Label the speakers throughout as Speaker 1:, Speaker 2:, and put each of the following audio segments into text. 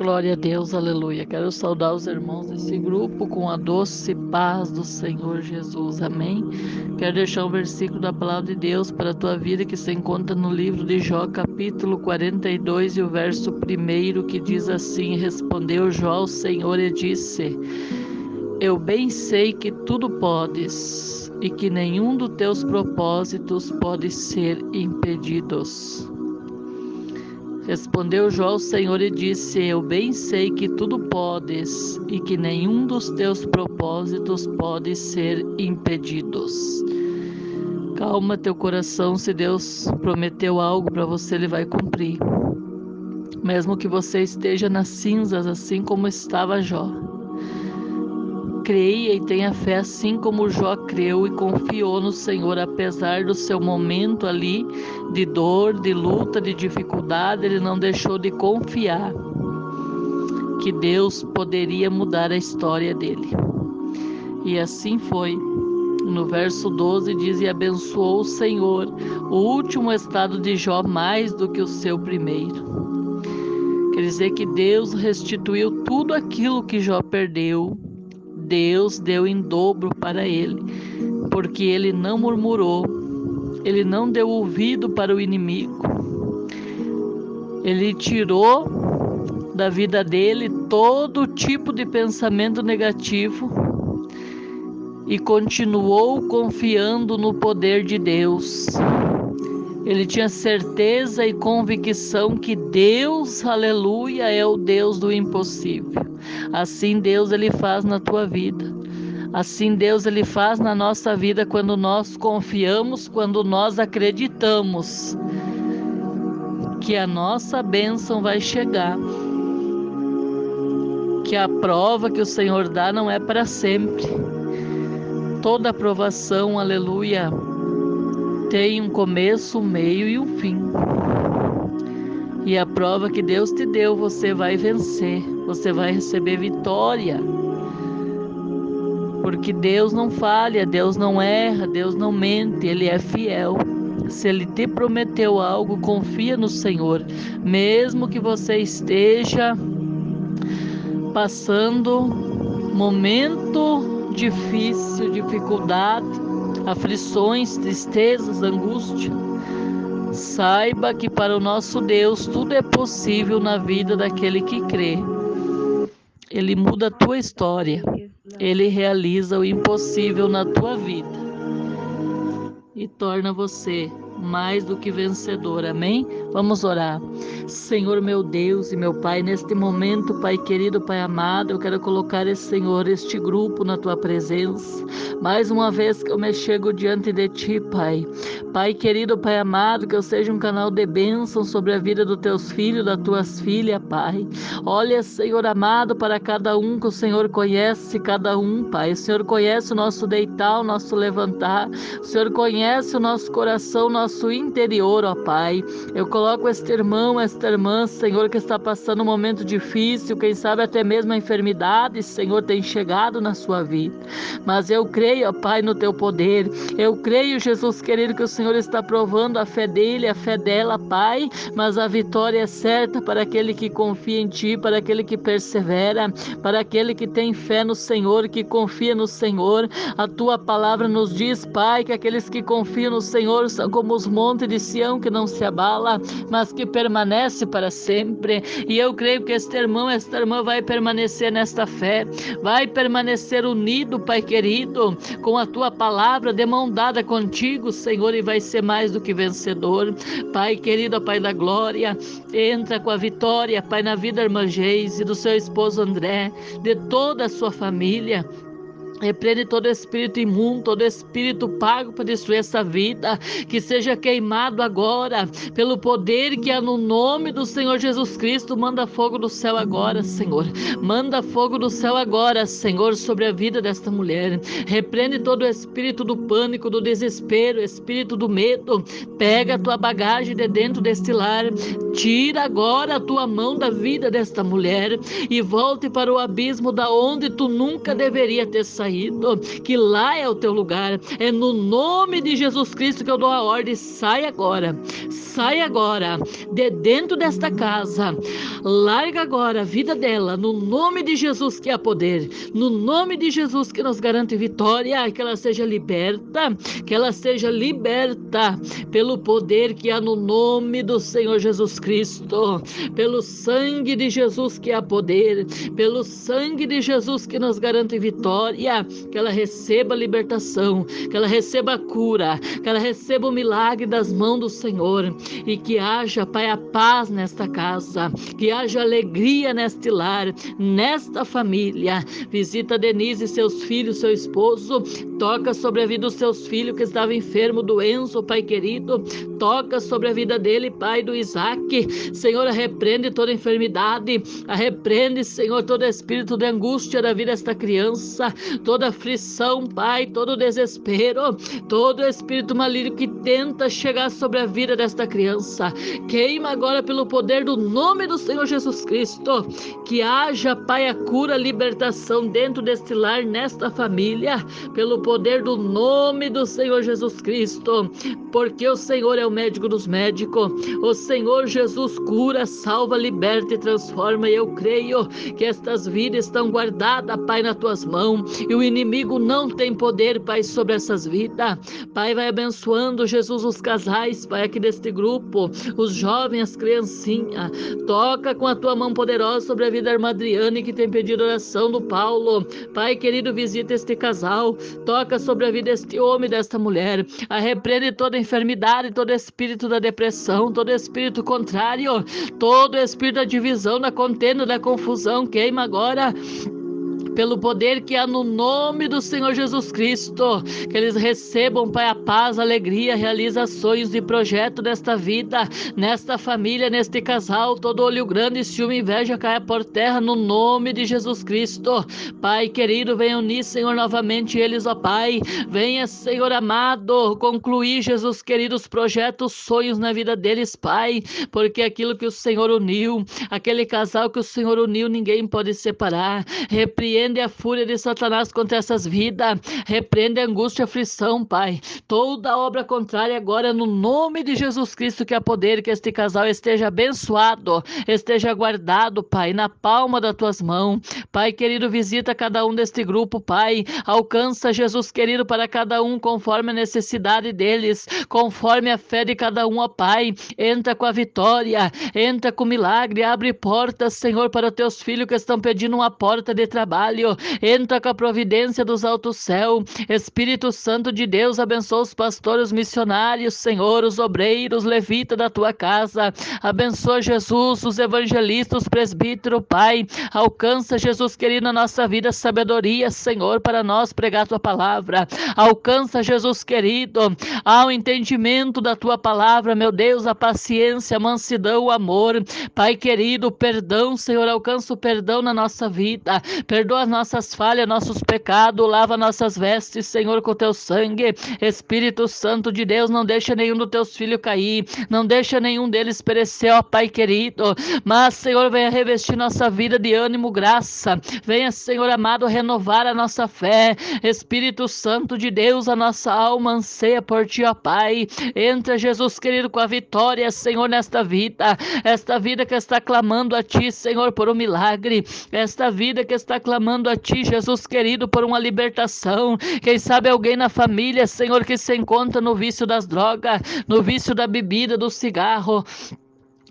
Speaker 1: Glória a Deus, aleluia. Quero saudar os irmãos desse grupo com a doce paz do Senhor Jesus. Amém. Quero deixar um versículo da palavra de Deus para a tua vida que se encontra no livro de Jó, capítulo 42 e o verso 1 que diz assim: Respondeu Jó ao Senhor e disse: Eu bem sei que tudo podes e que nenhum dos teus propósitos pode ser impedidos. Respondeu Jó ao Senhor e disse: Eu bem sei que tudo podes e que nenhum dos teus propósitos pode ser impedidos. Calma teu coração, se Deus prometeu algo para você, ele vai cumprir. Mesmo que você esteja nas cinzas, assim como estava Jó creia e tenha fé assim como Jó creu e confiou no Senhor, apesar do seu momento ali de dor, de luta, de dificuldade, ele não deixou de confiar que Deus poderia mudar a história dele. E assim foi. No verso 12 diz: E abençoou o Senhor o último estado de Jó mais do que o seu primeiro. Quer dizer que Deus restituiu tudo aquilo que Jó perdeu Deus deu em dobro para ele, porque ele não murmurou, ele não deu ouvido para o inimigo. Ele tirou da vida dele todo tipo de pensamento negativo e continuou confiando no poder de Deus. Ele tinha certeza e convicção que Deus, aleluia, é o Deus do impossível. Assim Deus ele faz na tua vida. Assim Deus ele faz na nossa vida quando nós confiamos, quando nós acreditamos que a nossa bênção vai chegar. Que a prova que o Senhor dá não é para sempre. Toda aprovação, aleluia, tem um começo, um meio e um fim. E a prova que Deus te deu, você vai vencer, você vai receber vitória. Porque Deus não falha, Deus não erra, Deus não mente, Ele é fiel. Se Ele te prometeu algo, confia no Senhor, mesmo que você esteja passando momento difícil, dificuldade, aflições, tristezas, angústia. Saiba que para o nosso Deus tudo é possível na vida daquele que crê. Ele muda a tua história. Ele realiza o impossível na tua vida e torna você mais do que vencedor. Amém? Vamos orar. Senhor meu Deus e meu Pai, neste momento, Pai querido, Pai amado, eu quero colocar esse Senhor, este grupo na tua presença. Mais uma vez que eu me chego diante de ti, Pai. Pai querido, Pai amado, que eu seja um canal de bênção sobre a vida dos teus filhos, das tuas filhas, Pai. Olha, Senhor amado, para cada um que o Senhor conhece, cada um, Pai. O Senhor conhece o nosso deitar, o nosso levantar. O Senhor conhece o nosso coração, o nosso interior, ó Pai. Eu coloco este irmão, esta irmã, Senhor, que está passando um momento difícil, quem sabe até mesmo a enfermidade, Senhor, tem chegado na sua vida. Mas eu creio, ó Pai, no teu poder. Eu creio, Jesus querido, que o Senhor está provando a fé dele, a fé dela, Pai. Mas a vitória é certa para aquele que confia em Ti, para aquele que persevera, para aquele que tem fé no Senhor, que confia no Senhor. A Tua palavra nos diz, Pai, que aqueles que confiam no Senhor são como os montes de Sião que não se abala, mas que permanece para sempre. E eu creio que este irmão, esta irmã vai permanecer nesta fé, vai permanecer unido, Pai querido, com a tua palavra, de mão dada contigo, Senhor, e vai ser mais do que vencedor. Pai querido, Pai da glória, entra com a vitória, Pai, na vida da irmã Geise, do seu esposo André, de toda a sua família. Repreende todo espírito imundo, todo espírito pago para destruir essa vida, que seja queimado agora, pelo poder que há no nome do Senhor Jesus Cristo. Manda fogo do céu agora, Senhor. Manda fogo do céu agora, Senhor, sobre a vida desta mulher. Repreende todo espírito do pânico, do desespero, espírito do medo. Pega a tua bagagem de dentro deste lar. Tira agora a tua mão da vida desta mulher e volte para o abismo da onde tu nunca deveria ter saído caído, que lá é o teu lugar. É no nome de Jesus Cristo que eu dou a ordem. Sai agora, sai agora, de dentro desta casa. Larga agora a vida dela, no nome de Jesus que há poder, no nome de Jesus que nos garante vitória, que ela seja liberta, que ela seja liberta pelo poder que há no nome do Senhor Jesus Cristo, pelo sangue de Jesus que há poder, pelo sangue de Jesus que nos garante vitória, que ela receba libertação, que ela receba a cura, que ela receba o milagre das mãos do Senhor e que haja, Pai, a paz nesta casa, que haja alegria neste lar, nesta família. Visita Denise e seus filhos, seu esposo, toca sobre a vida dos seus filhos que estava enfermo, doenço, Pai querido, toca sobre a vida dele, Pai do Isaac. Senhor, repreende toda enfermidade, repreende, Senhor, todo espírito de angústia da vida desta criança, toda aflição, Pai, todo desespero, todo espírito maligno que tenta chegar sobre a vida desta criança. Queima agora pelo poder do nome do Senhor Jesus Cristo, que haja, Pai, a cura, a libertação dentro deste lar, nesta família, pelo poder do nome do Senhor Jesus Cristo, porque o Senhor é o médico dos médicos, o Senhor Jesus cura, salva, liberta e transforma. E eu creio que estas vidas estão guardadas, Pai, nas tuas mãos, e o inimigo não tem poder, Pai, sobre essas vidas. Pai, vai abençoando, Jesus, os casais, Pai, aqui deste grupo, os jovens, as criancinhas. Toca com a tua mão poderosa sobre a vida da irmã Adriane, que tem pedido oração do Paulo. Pai querido, visita este casal. Toca sobre a vida deste homem e desta mulher. Arreprende toda enfermidade, todo espírito da depressão, todo espírito contrário, todo espírito da divisão, da contenda, da confusão. Queima agora pelo poder que há no nome do Senhor Jesus Cristo. Que eles recebam, Pai, a paz, a alegria, realizações e projeto desta vida, nesta família, neste casal. Todo olho grande, ciúme, inveja caia por terra no nome de Jesus Cristo. Pai querido, venha unir, Senhor, novamente eles, ó Pai. Venha, Senhor amado, concluir, Jesus querido, os projetos, sonhos na vida deles, Pai, porque aquilo que o Senhor uniu, aquele casal que o Senhor uniu, ninguém pode separar. Repreende Repreende a fúria de Satanás contra essas vidas. Repreende a angústia e aflição, Pai. Toda obra contrária agora, no nome de Jesus Cristo, que há poder, que este casal esteja abençoado, esteja guardado, Pai, na palma das tuas mãos. Pai querido, visita cada um deste grupo, Pai. Alcança, Jesus querido, para cada um conforme a necessidade deles, conforme a fé de cada um, ó Pai. Entra com a vitória, entra com o milagre, abre portas, Senhor, para teus filhos que estão pedindo uma porta de trabalho trabalho. Entra com a providência dos altos céus. Espírito Santo de Deus, abençoa os pastores, os missionários, Senhor, os obreiros, levitas da tua casa. Abençoa Jesus, os evangelistas, os presbíteros, Pai. Alcança, Jesus querido, na nossa vida sabedoria, Senhor, para nós pregar tua palavra. Alcança, Jesus querido, ao entendimento da tua palavra, meu Deus, a paciência, a mansidão, o amor. Pai querido, perdão, Senhor, alcança o perdão na nossa vida. Perdoa nossas falhas, nossos pecados, lava nossas vestes, Senhor, com teu sangue. Espírito Santo de Deus, não deixa nenhum dos teus filhos cair, não deixa nenhum deles perecer, ó Pai querido. Mas, Senhor, venha revestir nossa vida de ânimo, graça. Venha, Senhor amado, renovar a nossa fé. Espírito Santo de Deus, a nossa alma anseia por ti, ó Pai. Entra, Jesus querido, com a vitória, Senhor, nesta vida. Esta vida que está clamando a ti, Senhor, por um milagre. Esta vida que está clamando clamando a Ti, Jesus querido, por uma libertação. Quem sabe alguém na família, Senhor, que se encontra no vício das drogas, no vício da bebida, do cigarro.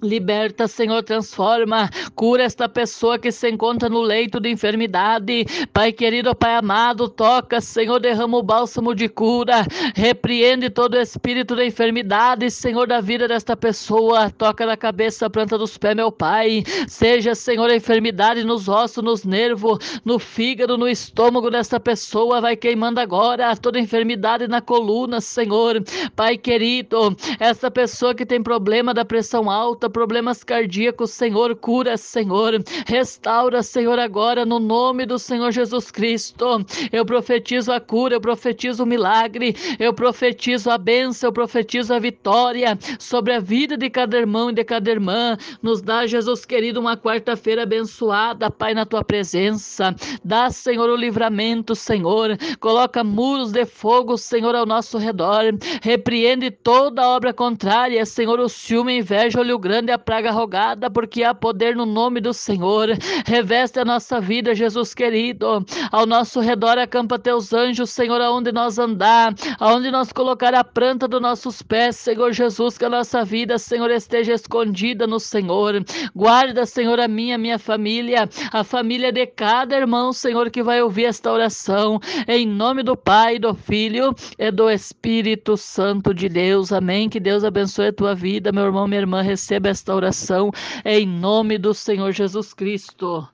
Speaker 1: Liberta, Senhor, transforma, cura esta pessoa que se encontra no leito de enfermidade. Pai querido, Pai amado, toca, Senhor, derrama o bálsamo de cura, repreende todo o espírito da enfermidade, Senhor, da vida desta pessoa. Toca na cabeça, planta dos pés, meu Pai. Seja, Senhor, a enfermidade nos ossos, nos nervos, no fígado, no estômago desta pessoa, vai queimando agora toda enfermidade na coluna, Senhor. Pai querido, essa pessoa que tem problema da pressão alta, problemas cardíacos, Senhor, cura, Senhor, restaura, Senhor, agora no nome do Senhor Jesus Cristo. Eu profetizo a cura, eu profetizo o milagre, eu profetizo a bênção, eu profetizo a vitória sobre a vida de cada irmão e de cada irmã. Nos dá, Jesus querido, uma quarta-feira abençoada, Pai, na tua presença. Dá, Senhor, o livramento, Senhor. Coloca muros de fogo, Senhor, ao nosso redor. Repreende toda obra contrária, Senhor, o ciúme, inveja, olho grande, a praga rogada, porque há poder no nome do Senhor. Reveste a nossa vida, Jesus querido. Ao nosso redor acampa teus anjos, Senhor, aonde nós andar, aonde nós colocar a planta dos nossos pés, Senhor Jesus, que a nossa vida, Senhor, esteja escondida no Senhor. Guarda, Senhor, a minha, minha família, a família de cada irmão, Senhor, que vai ouvir esta oração. Em nome do Pai, do Filho e do Espírito Santo de Deus. Amém. Que Deus abençoe a tua vida, meu irmão, minha irmã. Receba esta oração em nome do Senhor Jesus Cristo.